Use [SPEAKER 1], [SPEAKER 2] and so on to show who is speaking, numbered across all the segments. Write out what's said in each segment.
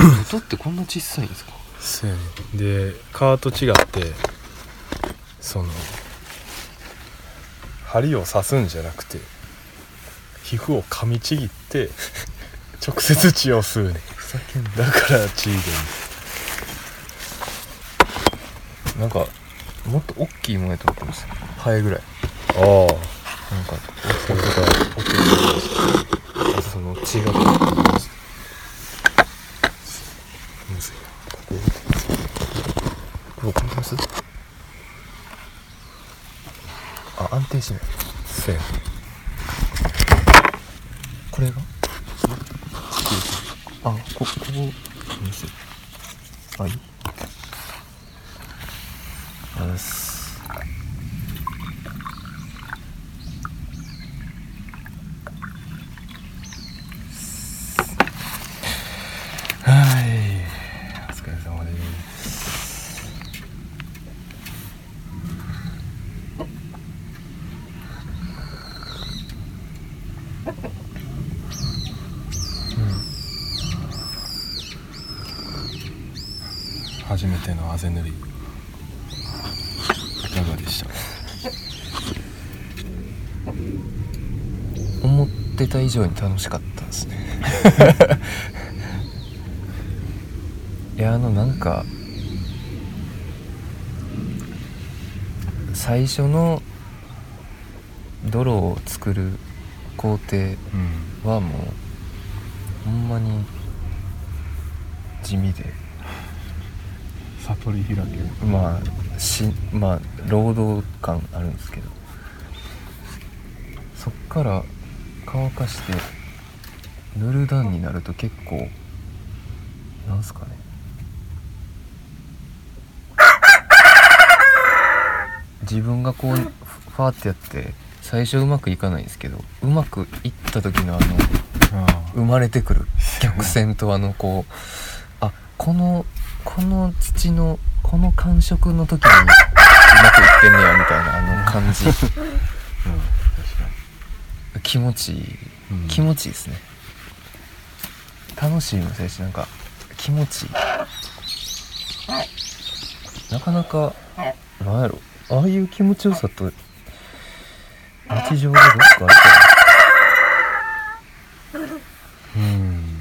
[SPEAKER 1] 音ってこんな小さいんですか？
[SPEAKER 2] そうやねで蚊と違ってその針を刺すんじゃなくて皮膚を噛みちぎって直接血を吸うね。
[SPEAKER 1] ふざけんな。
[SPEAKER 2] だから血出る
[SPEAKER 1] なんかもっと大きいものやと思ってましたハエぐらい。
[SPEAKER 2] ああ。
[SPEAKER 1] なんか音が大きいあとその血が
[SPEAKER 2] むずい
[SPEAKER 1] これこれます。あ安定しない。
[SPEAKER 2] なそうや。ね
[SPEAKER 1] これが？あこここ。見せあいいあざっす
[SPEAKER 2] はいお疲れ様です初めてのあぜ塗りいかがでした？
[SPEAKER 1] 思ってた以上に楽しかったですね。いやあのなんか最初の泥を作る工程
[SPEAKER 2] うん
[SPEAKER 1] はもうほんまに地味で。
[SPEAKER 2] 悟り開ける。
[SPEAKER 1] まあしまあ労働感あるんですけど。そっから乾かして塗る段になると結構なんすかね。自分がこうフファーってやって最初うまくいかないんですけどうまくいった時のあの
[SPEAKER 2] あ
[SPEAKER 1] 生まれてくる曲線とあのこうあこのこの土のこの感触の時にうまくいってんねやみたいなあの感じ。
[SPEAKER 2] うん。確か
[SPEAKER 1] 気持ちいい、
[SPEAKER 2] に、うん。
[SPEAKER 1] 気持ちいいですね。楽しいもそうやしなんか気持ちいい。なかなかなんやろ。ああいう気持ちよさと日常でどっかあるか
[SPEAKER 2] うん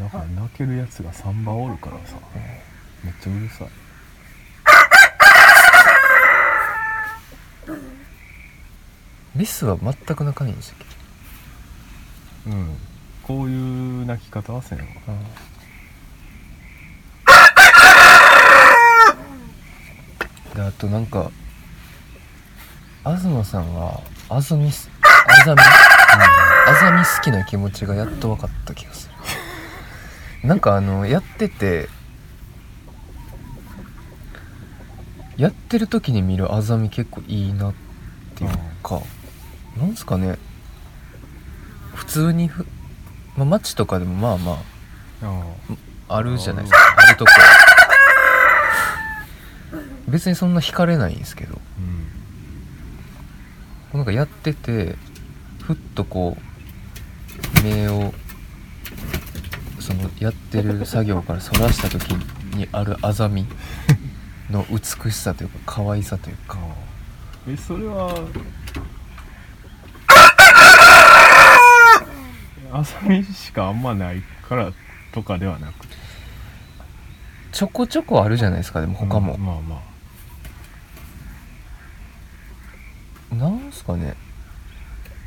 [SPEAKER 2] だから泣けるやつが3羽おるからさ。めっちゃうるさい。
[SPEAKER 1] なメスは全く泣かないんでしたっけ
[SPEAKER 2] うん。こういう泣き方はせんわ。
[SPEAKER 1] であとなんか東さんがあずみすあざみあざみ好きな気持ちがやっと分かった気がするなんかあのやっててやってる時に見るあざみ結構いいなっていうかなんすかね。普通にふ、まあ、街とかでもまあま
[SPEAKER 2] あ
[SPEAKER 1] ああるじゃないですか。あるとこ。別にそんな惹かれないんですけど。
[SPEAKER 2] うん。
[SPEAKER 1] なんかやっててふっとこう目をそのやってる作業からそらした時にあるあざみ の美しさというか可愛さというか。
[SPEAKER 2] えそれはあさみしかあんまないからとかではなく。
[SPEAKER 1] ちょこちょこあるじゃないですかでも他も。
[SPEAKER 2] うん、まあまあ。
[SPEAKER 1] なんすかね。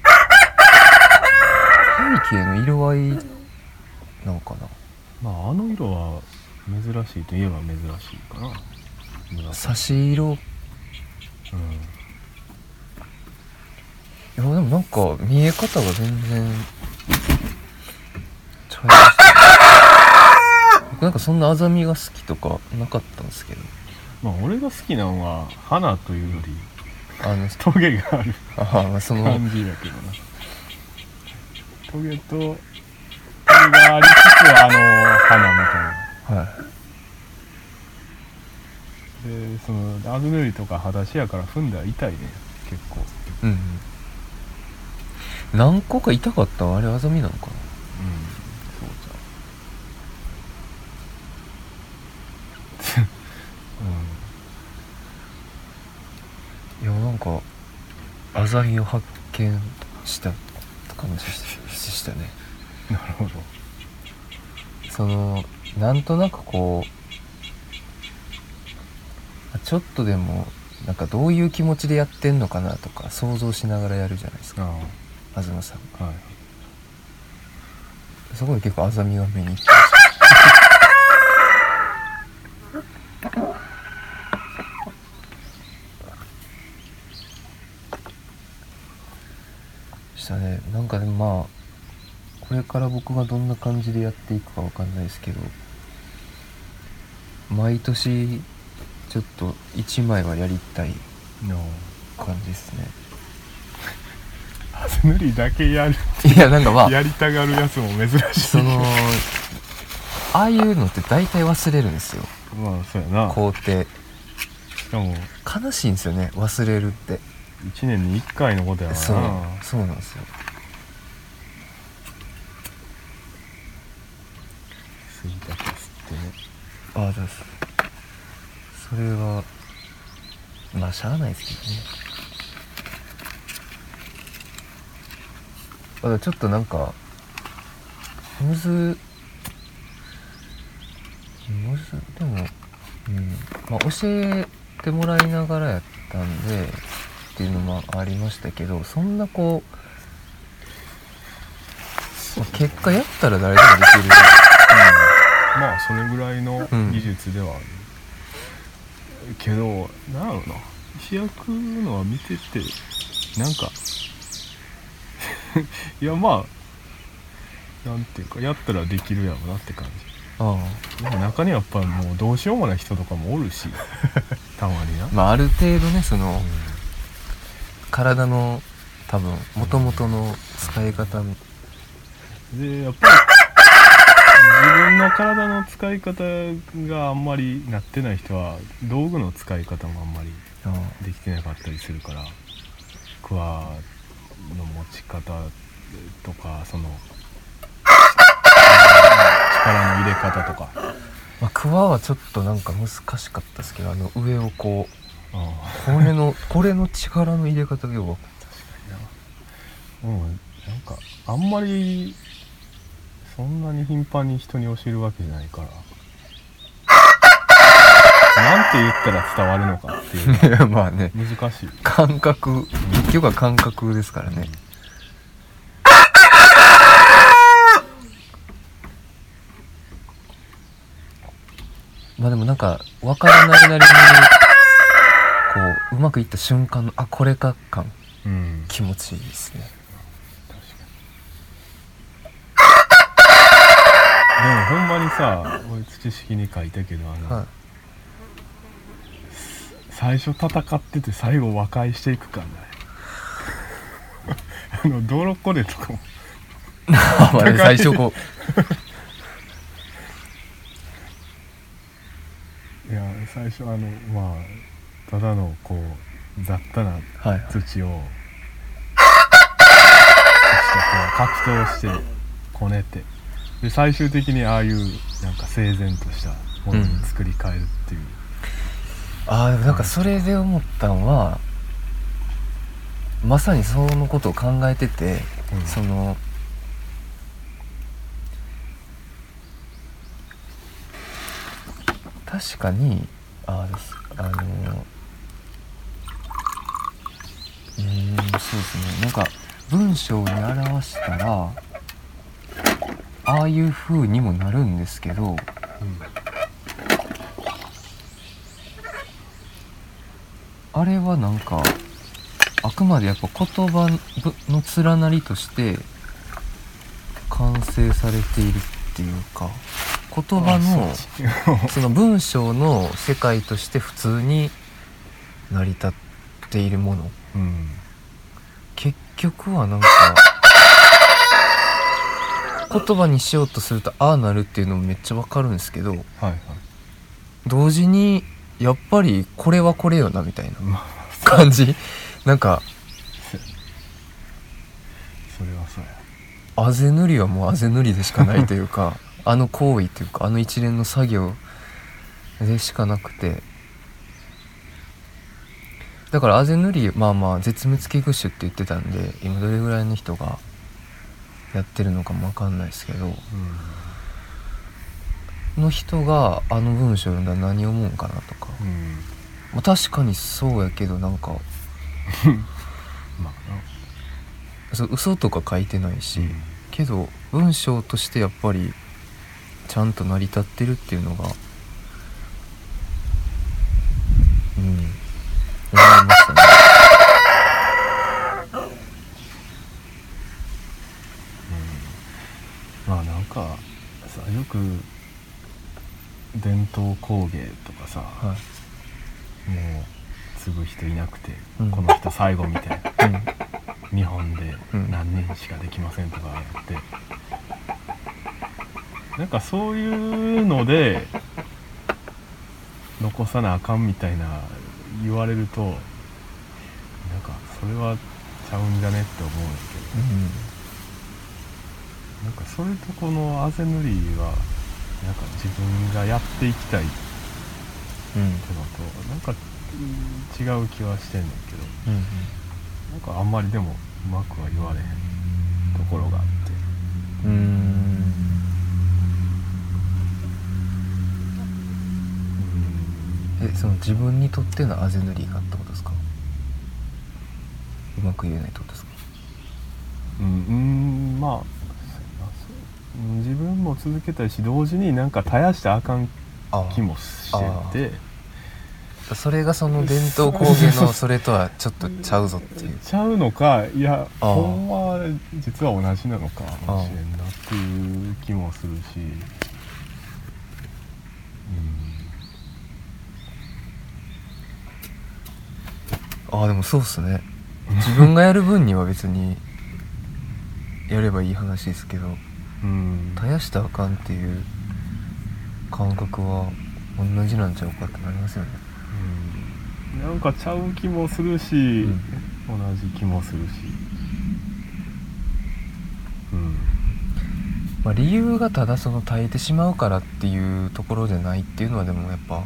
[SPEAKER 1] 背景の色合いなんかな。
[SPEAKER 2] まああの色は珍しいといえば珍しいかな。紫。
[SPEAKER 1] 差し色。い
[SPEAKER 2] うん。
[SPEAKER 1] やでもなんか見え方が全然ちゃいましたね。僕なんかそんなあざみが好きとかなかったんですけど。
[SPEAKER 2] まあ俺が好きなのは花というより
[SPEAKER 1] あの
[SPEAKER 2] トゲがある
[SPEAKER 1] ああその
[SPEAKER 2] 感じだけどな。トゲとがありつつあの花みたいな
[SPEAKER 1] はい
[SPEAKER 2] でそのアグ塗りとか裸足やから踏ん。だら痛いね結構
[SPEAKER 1] うん。何個か痛かったあれあざみなのかな
[SPEAKER 2] うん。そうじゃん。
[SPEAKER 1] いやなん。かあざみを発見した感じししたね
[SPEAKER 2] なるほど。
[SPEAKER 1] そのなんとなくこうちょっとでもなんかどういう気持ちでやってんのかなとか想像しながらやるじゃないですか。
[SPEAKER 2] あ
[SPEAKER 1] 東さん。
[SPEAKER 2] あはい。
[SPEAKER 1] そこで結構あざみが目に。行ってしたねなんかでもまあこれから僕がどんな感じでやっていくかわかんないですけど毎年ちょっと1枚はやりたい
[SPEAKER 2] の
[SPEAKER 1] 感じですね。
[SPEAKER 2] ハス塗りだけやる。
[SPEAKER 1] いやなんかまあ
[SPEAKER 2] やりたがるやつも珍しい。
[SPEAKER 1] そのああいうのって大体忘れるんですよ。
[SPEAKER 2] まあそうやな。
[SPEAKER 1] 工程
[SPEAKER 2] しかも
[SPEAKER 1] 悲しいんですよね忘れるって。
[SPEAKER 2] 1年に1回のことやからな。
[SPEAKER 1] そうそうなんですよ
[SPEAKER 2] スギタケ吸ってね
[SPEAKER 1] ああだすそれはまあしゃあないですけどねあだちょっとなんかむずむずでもうんまあ教えてもらいながらやったんでっていうのもありましたけどそんなこう、まあ結果やったら誰でもできる。
[SPEAKER 2] まあそれぐらいの
[SPEAKER 1] うん。
[SPEAKER 2] 技術ではある、けどなんやろな。石焼くのは見ててなんか いやまあなんていうかやったらできるやろなって感
[SPEAKER 1] あ
[SPEAKER 2] じでも中にはやっぱもうどうしようもない人とかもおるし たまにな、
[SPEAKER 1] あまあある程度ねその、
[SPEAKER 2] うん。
[SPEAKER 1] 体の多分もともとの使い方み
[SPEAKER 2] でやっぱり自分の体の使い方があんまりなってない人は道具の使い方もあんまりできてなかったりするからクワの持ち方とかその力の入れ方とか。
[SPEAKER 1] まあ、クワはちょっとなんか難しかったですけどあの上をこう
[SPEAKER 2] あ
[SPEAKER 1] これのこれの力の入れ方がよく
[SPEAKER 2] うん。なんかあんまりそんなに頻繁に人に教えるわけじゃないから。なんて言ったら伝わるのかっていう
[SPEAKER 1] いやまあね。
[SPEAKER 2] が難しい。
[SPEAKER 1] 感覚。結局は感覚ですからね。まあでもなんか分からないなりにこううまくいった瞬間のあこれか感。
[SPEAKER 2] うん。
[SPEAKER 1] 気持ちいいですね
[SPEAKER 2] もほんまにさ俺土式に書いたけどあの、
[SPEAKER 1] はい。
[SPEAKER 2] 最初戦ってて最後和解していく感ない あのドロコレとかも。
[SPEAKER 1] あまあね最初こ
[SPEAKER 2] いや最初あのまあただのこう雑多な
[SPEAKER 1] うはいはい。
[SPEAKER 2] 格闘してこねてで最終的にああいうなんか整然としたものに作り変えるっていう、
[SPEAKER 1] ああでもなんかそれで思ったんはまさにそのことを考えてて、
[SPEAKER 2] うん。
[SPEAKER 1] その確かにああですあのうーんそうですね。なんか文章に表したらああいう風にもなるんですけどあれはなんかあくまでやっぱ言葉の連なりとして完成されているっていうか言葉の
[SPEAKER 2] そ
[SPEAKER 1] の文章の世界として普通に成り立っているもの。
[SPEAKER 2] うん。
[SPEAKER 1] 結局はなんか言葉にしようとするとああなるっていうのもめっちゃわかるんですけど
[SPEAKER 2] はいはい。
[SPEAKER 1] 同時にやっぱりこれはこれよなみたいな
[SPEAKER 2] まあ
[SPEAKER 1] 感じ？なんか
[SPEAKER 2] それはそうや。
[SPEAKER 1] あぜ塗りはもうあぜ塗りでしかないというか あの行為というかあの一連の作業でしかなくて。だからあぜ塗りまあまあ絶滅危惧種って言ってたんで今どれぐらいの人がやってるのかも分かんないですけどの人があの文章を読んだら何を思うんかなとか、
[SPEAKER 2] うん、うん、
[SPEAKER 1] まあ、確かにそうやけどなんか
[SPEAKER 2] まあ
[SPEAKER 1] そう嘘とか書いてないし、
[SPEAKER 2] な、
[SPEAKER 1] けど文章としてやっぱりちゃんと成り立ってるっていうのがうん思いましたね
[SPEAKER 2] まあなんかさよく伝統工芸とかさ、
[SPEAKER 1] はい。
[SPEAKER 2] もう継ぐ人いなくて、
[SPEAKER 1] うん。
[SPEAKER 2] この人最後みたいな
[SPEAKER 1] うん。
[SPEAKER 2] 日本で
[SPEAKER 1] うん。
[SPEAKER 2] 何年しかできませんとかやって、なんかそういうので残さなあかんみたいな言われるとなんかそれはちゃうんじゃねって思うんだけどなんかそれとこのあぜ塗りはなんか自分がやっていきたいって
[SPEAKER 1] うん。うん
[SPEAKER 2] のとなんかうん違う気はしてんねんけど
[SPEAKER 1] うん
[SPEAKER 2] なんかあんまりでもうまくは言われへんところがあって。
[SPEAKER 1] うん。うーん。えその自分にとってのあぜ塗りがってことですか？うまく言えないってことですか？
[SPEAKER 2] うん、うん、まあ自分も続けたいし同時になんか絶やしてあかん
[SPEAKER 1] あ
[SPEAKER 2] 気もしてて。
[SPEAKER 1] それがその伝統工芸のそれとはちょっとちゃうぞっていう。
[SPEAKER 2] ちゃうのかいやほんまは実は同じなのかもしれんなっていう気もするし。
[SPEAKER 1] ああでもそうっすね。自分がやる分には別にやればいい話ですけど。
[SPEAKER 2] うん、うん
[SPEAKER 1] 絶やしたらあかんっていう感覚は同じなんちゃうかってなりますよね。
[SPEAKER 2] うん。なんかちゃう気もするし、
[SPEAKER 1] ん
[SPEAKER 2] 同じ気もするし。うん。
[SPEAKER 1] まあ理由がただその耐えてしまうからっていうところじゃないっていうのはでもやっぱ、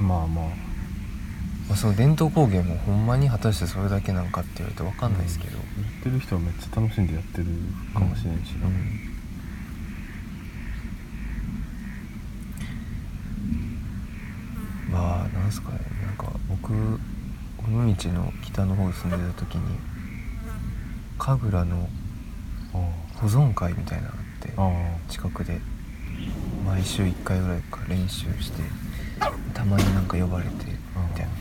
[SPEAKER 2] まあまあ。
[SPEAKER 1] まあ、その伝統工芸もほんまに果たしてそれだけなんかって言われて分かんないですけど、
[SPEAKER 2] やってる人はめっちゃ楽しんでやってるかもしれんしな、
[SPEAKER 1] うんまあなんすかね。なんか僕尾道の北の方に住んでた時に神楽の
[SPEAKER 2] あ
[SPEAKER 1] 保存会みたいなのがあって近くで毎週1回ぐらいか練習してたまになんか呼ばれてみたいな。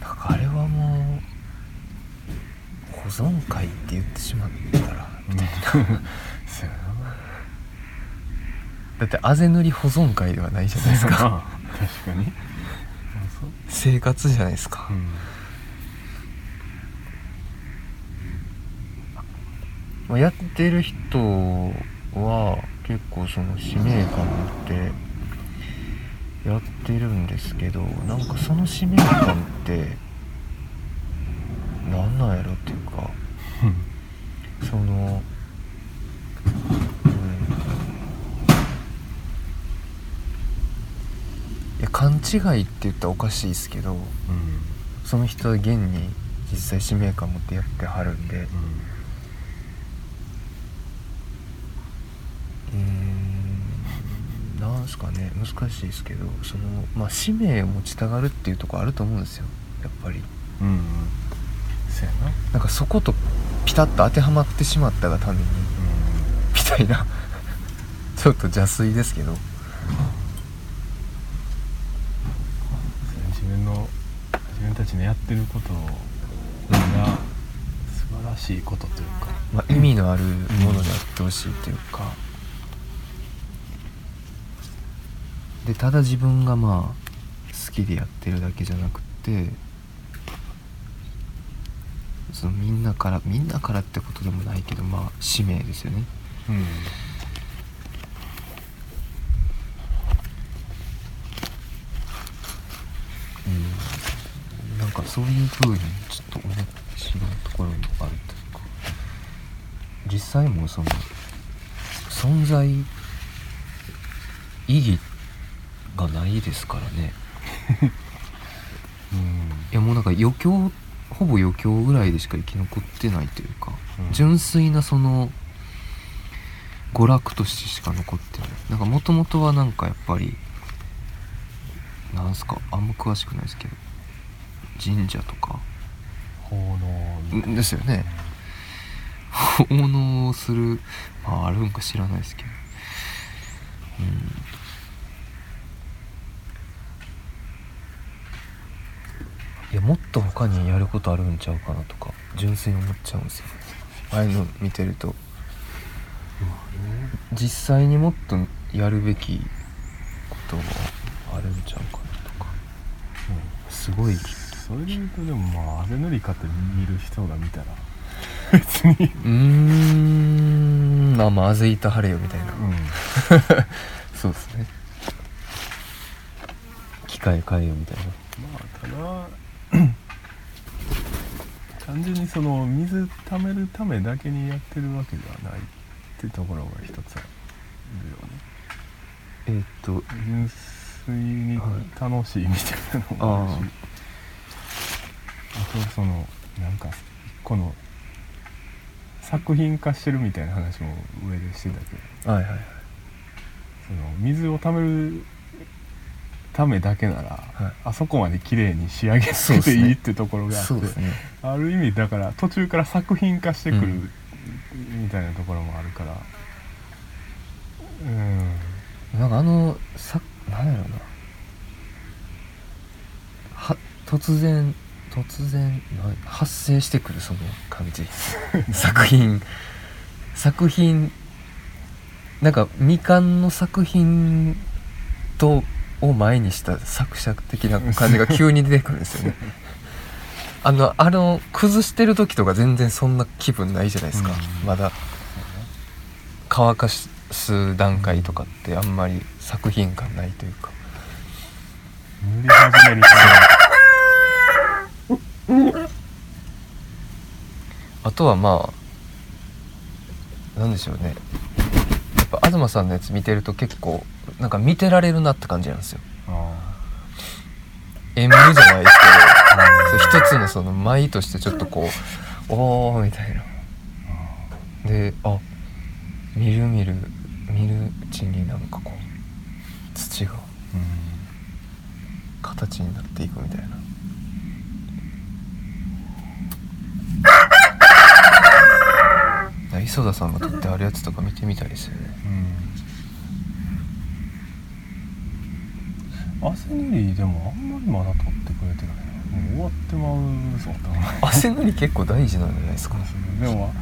[SPEAKER 1] なんかあれはもう保存会って言ってしまったら
[SPEAKER 2] みたいな
[SPEAKER 1] だってあぜ塗り保存会ではないじゃないですか。
[SPEAKER 2] 確かに。
[SPEAKER 1] 生活じゃないですか、
[SPEAKER 2] うん。
[SPEAKER 1] まあ、やってる人は結構その使命感持ってやってるんですけどなんかその使命感ってなんなんやろっていうか。そのうんいや勘違いって言ったらおかしいですけど
[SPEAKER 2] うん。
[SPEAKER 1] その人は現に実際使命感持ってやってはるんで。うーん。なんすかね。難しいですけどそのまあ使命を持ちたがるっていうところあると思うんですよ。やっぱり。
[SPEAKER 2] うん。うんそうやな。
[SPEAKER 1] なんかそことピタッと当てはまってしまったがために。みたいな。ちょっと邪推ですけど
[SPEAKER 2] そうや自分の自分たちのやってることが素晴らしいことというか
[SPEAKER 1] まあ、意味のあるものであってほしいというか、でただ自分がまあ好きでやってるだけじゃなくてそのみんなからみんなからってことでもないけどまあ使命ですよね。
[SPEAKER 2] うん
[SPEAKER 1] うんかそういう風にちょっと面白いところもあるというか。実際もその存在意義がないですからね。
[SPEAKER 2] うん。
[SPEAKER 1] いやもうなんか余興ほぼ余興ぐらいでしか生き残ってないというか、
[SPEAKER 2] うん。
[SPEAKER 1] 純粋なその娯楽としてしか残ってない。なんかもともとはなんかやっぱりなんすかあんま詳しくないですけど神社とか。
[SPEAKER 2] 奉納
[SPEAKER 1] んですよね。奉納をする。まああるんか知らないですけど。うん。いやもっと他にやることあるんちゃうかなとか純粋に思っちゃうんですよ。ああいうの見てると。実際にもっとやるべきことはあるんちゃうかなとか。すごい
[SPEAKER 2] それで言うとでもまああぜ塗りかって見る人が見たら別に
[SPEAKER 1] うーん。まあまああぜいた晴れよみたいな、
[SPEAKER 2] うん。
[SPEAKER 1] そうですね。機械変えよみたいな。
[SPEAKER 2] まあただ 単純にその水溜めるためだけにやってるわけではないってところが一つあるよね。
[SPEAKER 1] えーっと
[SPEAKER 2] 純粋に楽しいみたいなのもあるし、あとそのなんか一個の作品化してるみたいな話も上でしてたけど
[SPEAKER 1] はいはいはい。
[SPEAKER 2] その水を溜めるためだけなら、
[SPEAKER 1] はい。
[SPEAKER 2] あそこまで綺麗に仕上げ
[SPEAKER 1] そうですね
[SPEAKER 2] ていいってところがあって、
[SPEAKER 1] そうですね。
[SPEAKER 2] ある意味だから途中から作品化してくる
[SPEAKER 1] うん。
[SPEAKER 2] みたいなところもあるから。うん。
[SPEAKER 1] なんかあのさなんやろうな。は突然突然な発生してくるその感じ 作品。作品なんか未完の作品とを前にした作者的な感じが急に出てくるんですよね。あのあの崩してる時とか全然そんな気分ないじゃないですか、
[SPEAKER 2] うん。
[SPEAKER 1] まだ。乾かす段階とかってあんまり作品感ないというか。
[SPEAKER 2] 塗り始める。と
[SPEAKER 1] あとはまあなんでしょうね。やっぱ東さんのやつ見てると結構なんか見てられるなって感じなんですよ。
[SPEAKER 2] あ
[SPEAKER 1] 演舞じゃないですけどそう一つのその舞としてちょっとこう おーみたいな。であ見る見る見るうちになんかこう土が
[SPEAKER 2] ーうん。
[SPEAKER 1] 形になっていくみたいな磯田さんが撮ってあるやつとか見てみたいですよね。
[SPEAKER 2] うん。汗塗りでもあんまりまだ撮ってくれてない。なもう終わってまうぞ多分
[SPEAKER 1] 汗塗り結構大事なんじゃないですか。
[SPEAKER 2] でも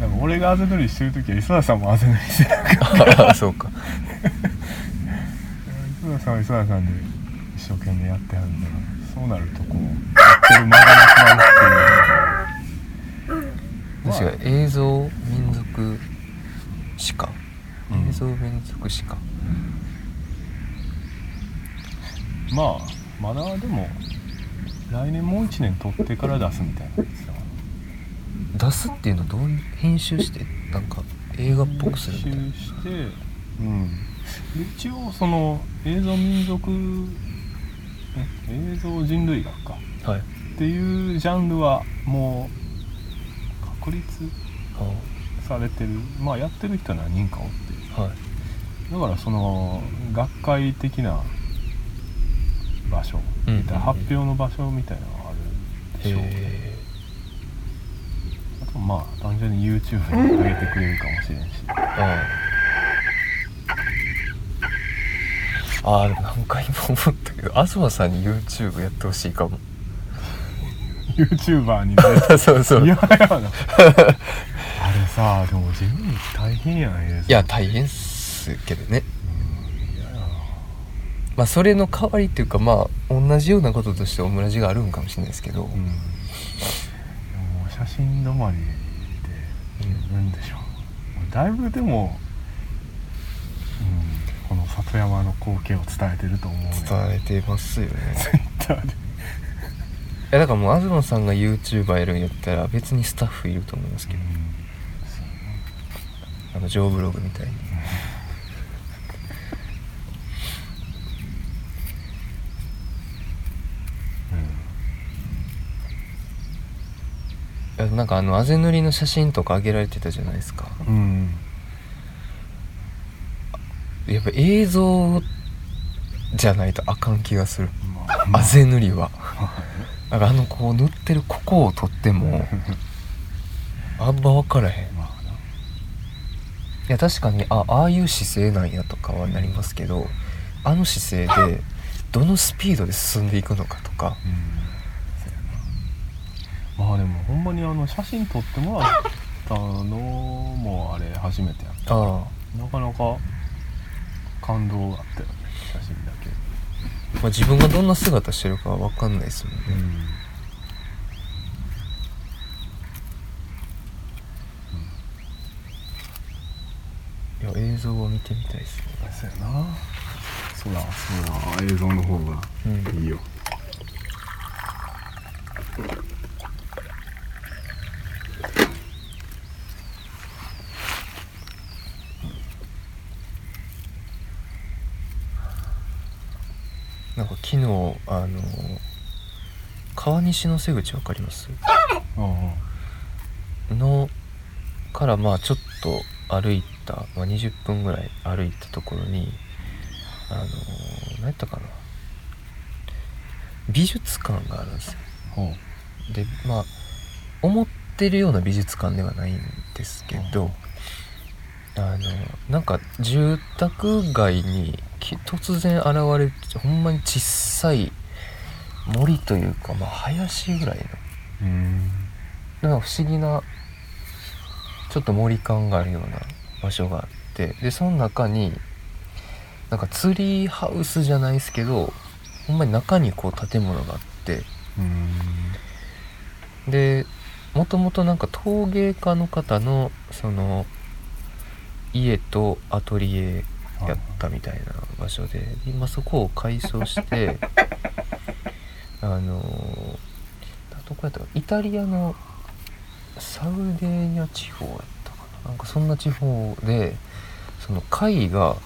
[SPEAKER 2] でも俺が汗塗りしてる時は磯田さんも汗塗りしてるから。
[SPEAKER 1] あそうか。
[SPEAKER 2] 磯田さんは磯田さんで一生懸命やってはるんだからそうなるとこうやってる間がなくなるっていう
[SPEAKER 1] 確かに映像民族史か、
[SPEAKER 2] うん。
[SPEAKER 1] 映像民族史か
[SPEAKER 2] まあまだでも来年もう1年撮ってから出すみたいなやつだから。
[SPEAKER 1] 出すっていうのはどういう編集してなんか映画っぽくするみたいな。
[SPEAKER 2] 編集してうん。で一応その映像民族え映像人類学か。
[SPEAKER 1] はい。
[SPEAKER 2] っていうジャンルはもう確立されてる。まあやってる人は何人かおって
[SPEAKER 1] はい。
[SPEAKER 2] だからその学会的な場所、
[SPEAKER 1] うん
[SPEAKER 2] みたいな発表の場所みたいなのがあるでしょう。
[SPEAKER 1] へ
[SPEAKER 2] あとまあ単純に YouTube に上げてくれるかもしれんし。
[SPEAKER 1] ああああでも何回も思ったけど東さんに YouTube やってほしいかも
[SPEAKER 2] YouTuber になれ
[SPEAKER 1] そうそう。
[SPEAKER 2] 嫌やなあれさでも自分に大変やん映像
[SPEAKER 1] いや大変っすけどね。まあそれの代わりっていうかまあ同じようなこととしてオムラジがあるんかもしれないですけど、
[SPEAKER 2] うん。でも写真止まりで十分でしょ、もうだいぶでも、うん、この里山の光景を伝えてると思うね。
[SPEAKER 1] 伝えてますよね。
[SPEAKER 2] Twitter で
[SPEAKER 1] やだからもう東さんが YouTuber やるんやったら別にスタッフいると思いますけど。あのジョーブログみたいに。いやなんかあのあぜ塗りの写真とか上げられてたじゃないですか。
[SPEAKER 2] うん、うん
[SPEAKER 1] やっぱ映像じゃないとあかん気がする。
[SPEAKER 2] ま
[SPEAKER 1] あぜ塗りはなんかあのこう塗ってるここを撮っても あんま分からへん。い
[SPEAKER 2] まあな。
[SPEAKER 1] や確かにあああいう姿勢なんやとかはなりますけどあの姿勢でどのスピードで進んでいくのかとか。
[SPEAKER 2] うん。まあでもほんまにあの写真撮ってもらったのもあれ初めてやった
[SPEAKER 1] あ
[SPEAKER 2] なかなか感動があったよね写真だ
[SPEAKER 1] まあ、自分がどんな姿してるかは分かんないですもんね、いや映像を見てみたいですね。
[SPEAKER 2] そうやな。そうだそうだ。映像の方が
[SPEAKER 1] うん。
[SPEAKER 2] いいよ、
[SPEAKER 1] なん昨日あの川西の瀬口分かります？のからまあちょっと歩いた、まあ、20分ぐらい歩いたところにあの何やったかな？美術館があるんですよ。でまあ思ってるような美術館ではないんですけど、あのなんか住宅街にき突然現れるほんまに小さい森というか、まあ、林ぐらいの。
[SPEAKER 2] うん。
[SPEAKER 1] なんか不思議なちょっと森感があるような場所があってでその中になんかツリーハウスじゃないですけどほんまに中にこう建物があって。
[SPEAKER 2] うん。
[SPEAKER 1] でもともとなんか陶芸家の方のその家とアトリエやったみたいな場所で。今そこを改装して あのどこやったかイタリアのサウデーニャ地方やったかな。なんかそんな地方でその貝が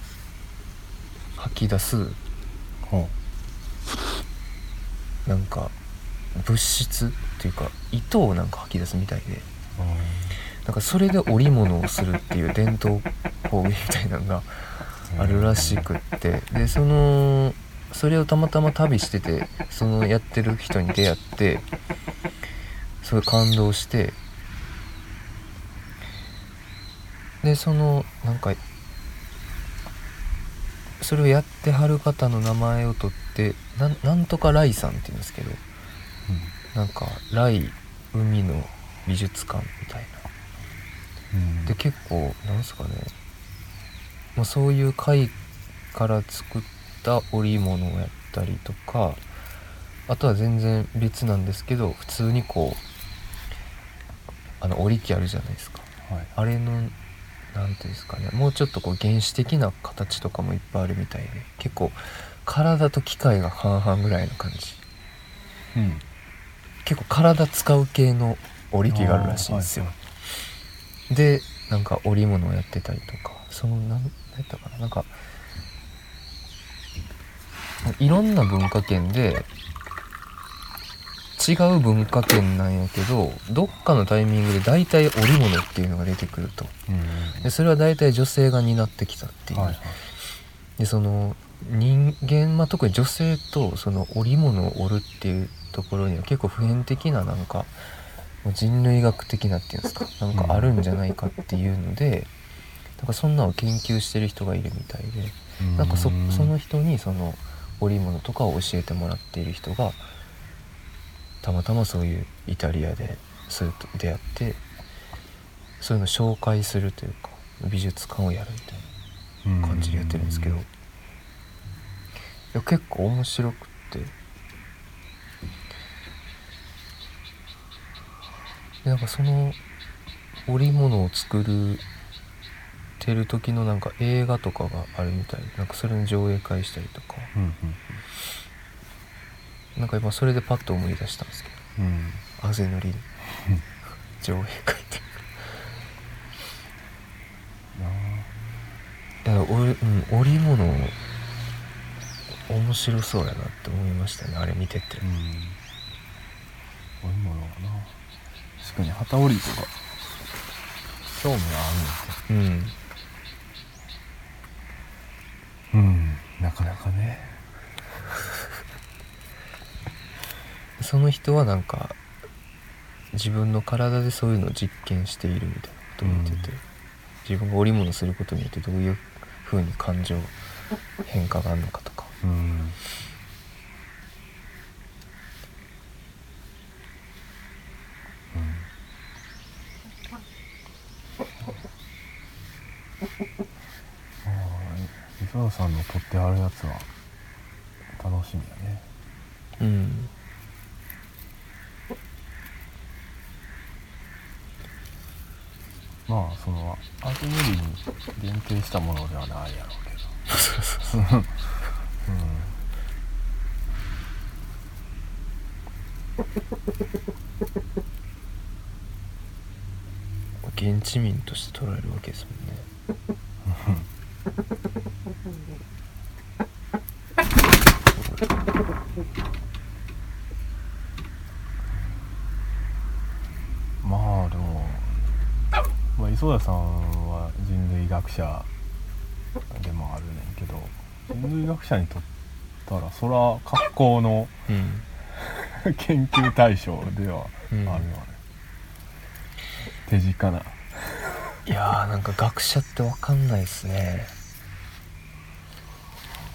[SPEAKER 1] 吐き出す
[SPEAKER 2] ほ
[SPEAKER 1] なんか物質っていうか糸をなんか吐き出すみたいで。
[SPEAKER 2] う
[SPEAKER 1] なんかそれで織物をするっていう伝統工芸みたいなのがあるらしくって。でそのそれをたまたま旅しててそのやってる人に出会ってすごい感動してでそのなんかそれをやってはる方の名前を取ってなんなんとかライさんって言うんですけどなんかライ海の美術館みたいな。
[SPEAKER 2] うん。
[SPEAKER 1] で結構なんすかね、まあ、そういう貝から作った織物をやったりとかあとは全然別なんですけど普通にこうあの織り機あるじゃないですか。
[SPEAKER 2] はい。
[SPEAKER 1] あれのなんていうんですかね。もうちょっとこう原始的な形とかもいっぱいあるみたいで結構体と機械が半々ぐらいの感じ。
[SPEAKER 2] うん。
[SPEAKER 1] 結構体使う系の織り機があるらしいんですよ、でなんか織物をやってたりとかそのなんなんやったかな。なんかいろんな文化圏で違う文化圏なんやけどどっかのタイミングで大体織物っていうのが出てくると。
[SPEAKER 2] うん。
[SPEAKER 1] でそれは大体女性が担ってきたっていう、
[SPEAKER 2] はいはい。
[SPEAKER 1] でその人間、まあ、特に女性とその織物を織るっていうところには結構普遍的ななんか人類学的なっていうんですか。なんかあるんじゃないかっていうので、なんかそんなのを研究してる人がいるみたいで、なんかそその人にその織物とかを教えてもらっている人がたまたまそういうイタリアでそれと出会ってそういうのを紹介するというか美術館をやるみたいな。感じでやってるんですけどいや結構面白くってでなんかその織物を作るてる時のなんか映画とかがあるみたいでなんかそれの上映会したりとか。
[SPEAKER 2] うんうん
[SPEAKER 1] なんか今それでパッと思い出したんですけど。
[SPEAKER 2] うん。
[SPEAKER 1] あぜ塗り上辺書いて。いや俺、うん、織物面白そうやなって思いましたね。あれ見てて。
[SPEAKER 2] うん。織物はな。確かに機織りとか。興味はあ
[SPEAKER 1] うん
[SPEAKER 2] るんですけどうんなかなかね。
[SPEAKER 1] その人はなんか自分の体でそういうのを実験しているみたいなことを言ってて、
[SPEAKER 2] うん。
[SPEAKER 1] 自分が織物することによってどういう風に感情変化があるのかとか。
[SPEAKER 2] うんああ磯田さんの撮ってあるやつは楽しみやね。
[SPEAKER 1] うん。
[SPEAKER 2] まあそのアートメリに限定したものではないやろうけど。うん。
[SPEAKER 1] 現地民として捉えるわけですもんね
[SPEAKER 2] まあでも、まあ、磯田さんは人類学者でもあるねんけど人類学者にとったらそら格好の
[SPEAKER 1] うん。
[SPEAKER 2] 研究対象ではあるよね、手近な。い
[SPEAKER 1] やーなんか学者ってわかんないですね。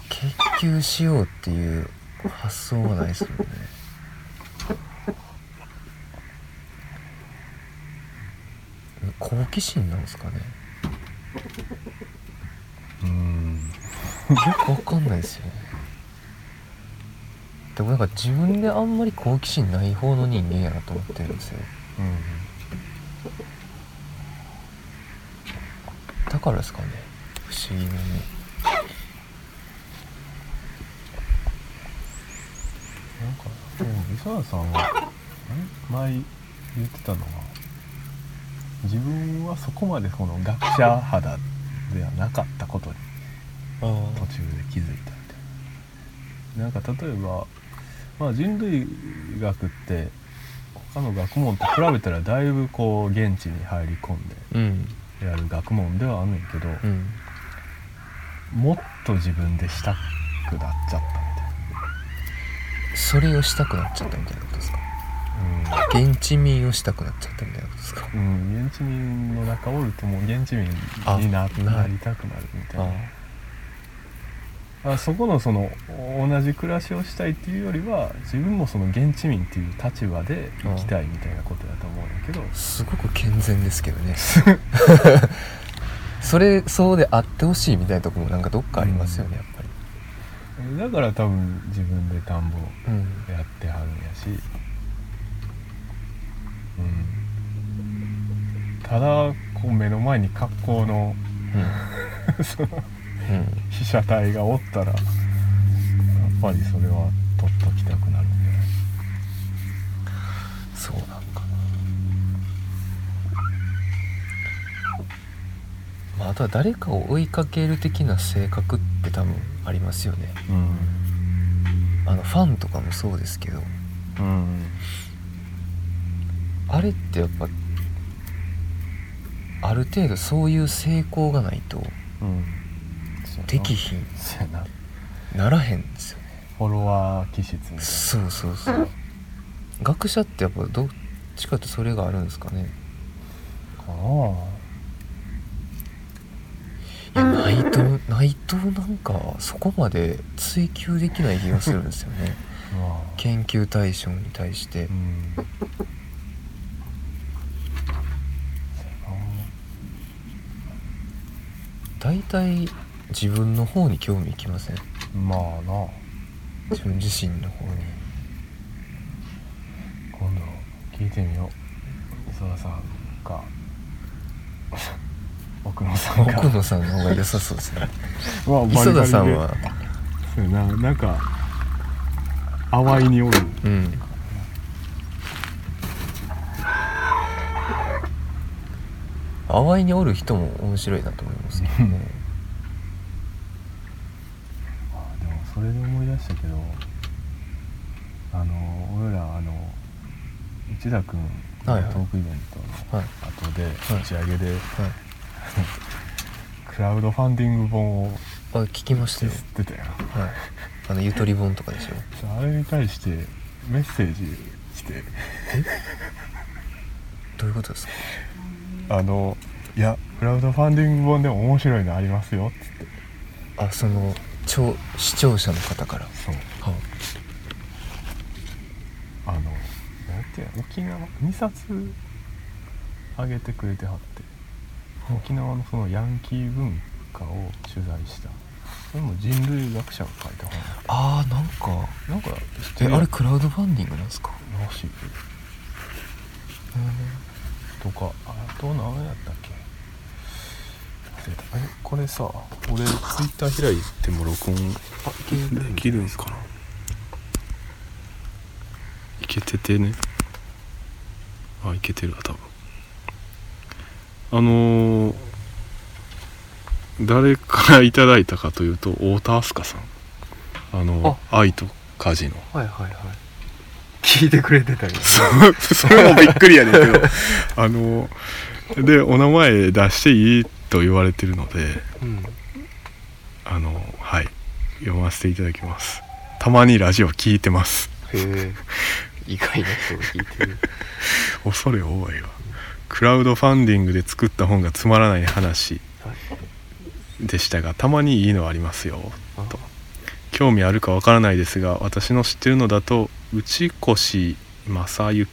[SPEAKER 1] 研究しようっていう発想がないですもんね好奇心なんですかね？
[SPEAKER 2] うん。
[SPEAKER 1] よくわかんないですよね。でもなんか自分であんまり好奇心ない方の人間やなと思ってるんですよ。だからですかね。不思議なね。
[SPEAKER 2] なんかでも磯田さんは前言ってたのが自分はそこまでこの学者肌ではなかったことに
[SPEAKER 1] あ
[SPEAKER 2] 途中で気づいたみたいななんか例えば、まあ、人類学って他の学問と比べたらだいぶこう現地に入り込んで
[SPEAKER 1] うん。
[SPEAKER 2] やる学問ではあんねんけど、
[SPEAKER 1] うん。
[SPEAKER 2] もっと自分でしたくなっちゃったみ
[SPEAKER 1] それをしたくなっちゃったみたいなことですか？
[SPEAKER 2] たいな
[SPEAKER 1] 現地民をしたくなっちゃったみたいなことですか？
[SPEAKER 2] うん、うん、現地民の中おるともう現地民
[SPEAKER 1] あ
[SPEAKER 2] にな
[SPEAKER 1] な
[SPEAKER 2] なりたくなるみたい
[SPEAKER 1] あ
[SPEAKER 2] な。あそこのその同じ暮らしをしたいっていうよりは自分もその現地民っていう立場で生きたいみたいなことだと思うんだけど。
[SPEAKER 1] あすごく健全ですけどね。それそうであってほしいみたいなとこもなんかどっかありますよねやっぱり。
[SPEAKER 2] だから多分自分で田んぼ
[SPEAKER 1] うん。
[SPEAKER 2] やってはるんやし、うん、ただこう目の前に格好のその
[SPEAKER 1] うん。うん
[SPEAKER 2] 被写体がおったらやっぱりそれは取っときたくなるんじゃない
[SPEAKER 1] そうなんかな。まああとは誰かを追いかける的な性格って多分ありますよね。あのファンとかもそうですけど。
[SPEAKER 2] うん、うん、
[SPEAKER 1] あれってやっぱある程度そういう成功がないと
[SPEAKER 2] うん。
[SPEAKER 1] できひん
[SPEAKER 2] そうやな。
[SPEAKER 1] ならへんですよね。
[SPEAKER 2] フォロワー気質みたいな。
[SPEAKER 1] そうそうそう。学者ってやっぱどっちかってそれがあるんですかね。
[SPEAKER 2] かない
[SPEAKER 1] やないとないとなんかそこまで追求できない気がするんですよね。
[SPEAKER 2] まあ。
[SPEAKER 1] 研究対象に対して。
[SPEAKER 2] うん
[SPEAKER 1] 大体自分の方に興味いきません？
[SPEAKER 2] まあな。
[SPEAKER 1] 自分自身の方に。
[SPEAKER 2] 今度聞いてみよう。磯田さんか。奥野さんか。
[SPEAKER 1] 奥野さんの方が良さそうですね。
[SPEAKER 2] まあ
[SPEAKER 1] 磯田さんは？
[SPEAKER 2] そうやな。なんか淡いにおる
[SPEAKER 1] うん淡いにおる人も面白いなと思いますけどね。
[SPEAKER 2] あでもそれで思い出したけどあの俺らあの内田君の
[SPEAKER 1] はいはい。
[SPEAKER 2] トークイベントの
[SPEAKER 1] はい。
[SPEAKER 2] 後で
[SPEAKER 1] はい。
[SPEAKER 2] 打ち上げで、
[SPEAKER 1] はい。
[SPEAKER 2] クラウドファンディング本を
[SPEAKER 1] あ聞きましたよ。
[SPEAKER 2] ってたよ。
[SPEAKER 1] はい。あのゆとり本とかでしょ。
[SPEAKER 2] あれに対してメッセージ来て。
[SPEAKER 1] どういうことですか？
[SPEAKER 2] あのいやクラウドファンディング本でも面白いのありますよ。っつって
[SPEAKER 1] あその聴視聴者の方から。
[SPEAKER 2] そう。
[SPEAKER 1] は
[SPEAKER 2] あ。のなんていうの？沖縄？2冊あげてくれてはって。沖縄のそのヤンキー文化を取材した。それも人類学者が書いた本
[SPEAKER 1] ああなんか
[SPEAKER 2] なんか知って
[SPEAKER 1] え
[SPEAKER 2] る
[SPEAKER 1] あれクラウドファンディングなんですか？ら
[SPEAKER 2] しいとか。あと何やったっけ？忘れこれさ俺ツイッター開いても録音できるんすかな？いけててね。あいけてるわ多分。あのー誰からいただいたかというと太田明日香さん。あの愛と家事の。
[SPEAKER 1] はいはいはい聞いてくれてたり。
[SPEAKER 2] そそれもびっくりやねんけど。あのでお名前出していいと言われてるので
[SPEAKER 1] うん。
[SPEAKER 2] あのはい。読ませていただきます。たまにラジオ聞いてます。
[SPEAKER 1] へえ。意外な人が聞いてる。
[SPEAKER 2] 恐れ多いわ。クラウドファンディングで作った本がつまらない話
[SPEAKER 1] はい。
[SPEAKER 2] でしたがたまにいいのありますよ
[SPEAKER 1] あ。
[SPEAKER 2] と興味あるかわからないですが私の知ってるのだと内越正